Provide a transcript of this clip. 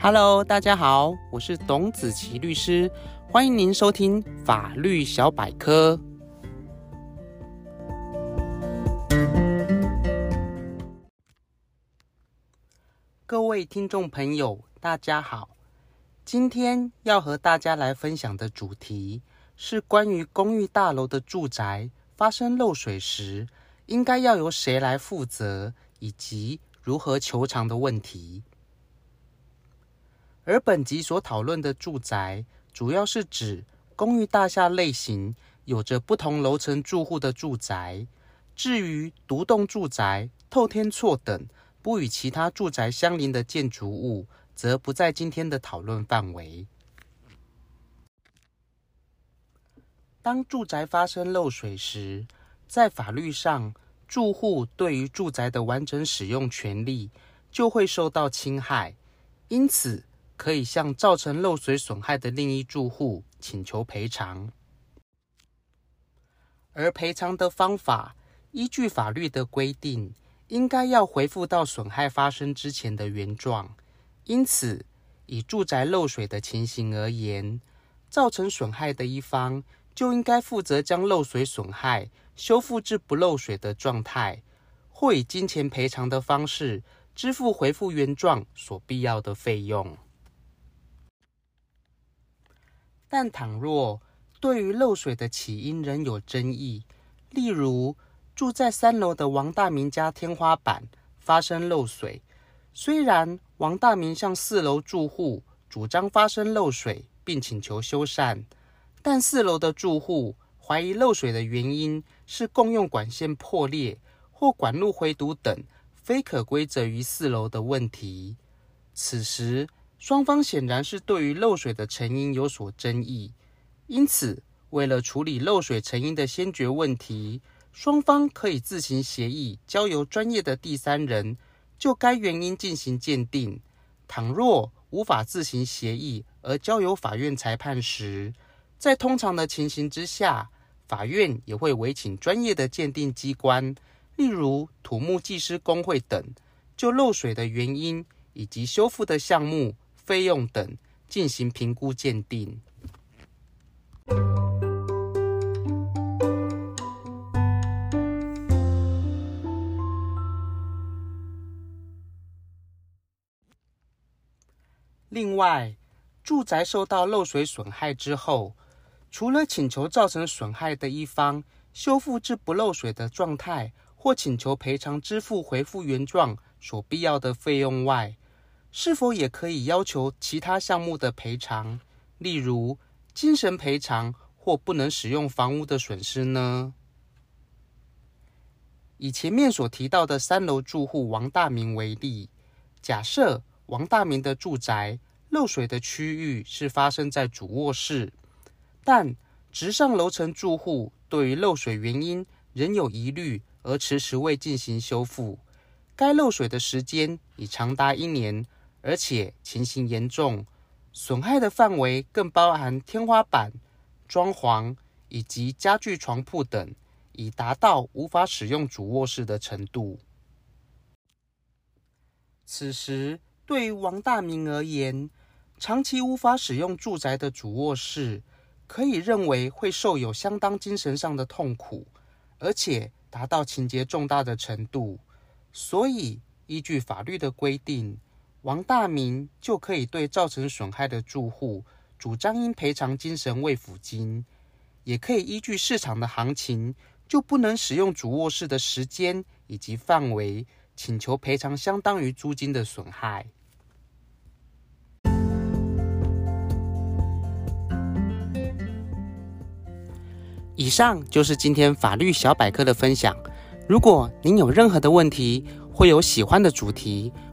Hello，大家好，我是董子琪律师，欢迎您收听法律小百科。各位听众朋友，大家好，今天要和大家来分享的主题是关于公寓大楼的住宅发生漏水时，应该要由谁来负责，以及如何求偿的问题。而本集所讨论的住宅，主要是指公寓大厦类型有着不同楼层住户的住宅。至于独栋住宅、透天厝等不与其他住宅相邻的建筑物，则不在今天的讨论范围。当住宅发生漏水时，在法律上，住户对于住宅的完整使用权利就会受到侵害，因此，可以向造成漏水损害的另一住户请求赔偿，而赔偿的方法依据法律的规定，应该要回复到损害发生之前的原状。因此，以住宅漏水的情形而言，造成损害的一方就应该负责将漏水损害修复至不漏水的状态，或以金钱赔偿的方式支付回复原状所必要的费用。但倘若对于漏水的起因仍有争议，例如住在三楼的王大明家天花板发生漏水，虽然王大明向四楼住户主张发生漏水并请求修缮，但四楼的住户怀疑漏水的原因是共用管线破裂或管路回堵等非可归责于四楼的问题。此时，双方显然是对于漏水的成因有所争议，因此，为了处理漏水成因的先决问题，双方可以自行协议，交由专业的第三人就该原因进行鉴定。倘若无法自行协议而交由法院裁判时，在通常的情形之下，法院也会委请专业的鉴定机关，例如土木技师公会等，就漏水的原因以及修复的项目。费用等进行评估鉴定。另外，住宅受到漏水损害之后，除了请求造成损害的一方修复至不漏水的状态，或请求赔偿支付回复原状所必要的费用外，是否也可以要求其他项目的赔偿，例如精神赔偿或不能使用房屋的损失呢？以前面所提到的三楼住户王大明为例，假设王大明的住宅漏水的区域是发生在主卧室，但直上楼层住户对于漏水原因仍有疑虑，而迟迟未进行修复，该漏水的时间已长达一年。而且情形严重，损害的范围更包含天花板、装潢以及家具、床铺等，已达到无法使用主卧室的程度。此时，对于王大明而言，长期无法使用住宅的主卧室，可以认为会受有相当精神上的痛苦，而且达到情节重大的程度。所以，依据法律的规定。王大明就可以对造成损害的住户主张应赔偿精神慰抚金，也可以依据市场的行情，就不能使用主卧室的时间以及范围，请求赔偿相当于租金的损害。以上就是今天法律小百科的分享。如果您有任何的问题，或有喜欢的主题，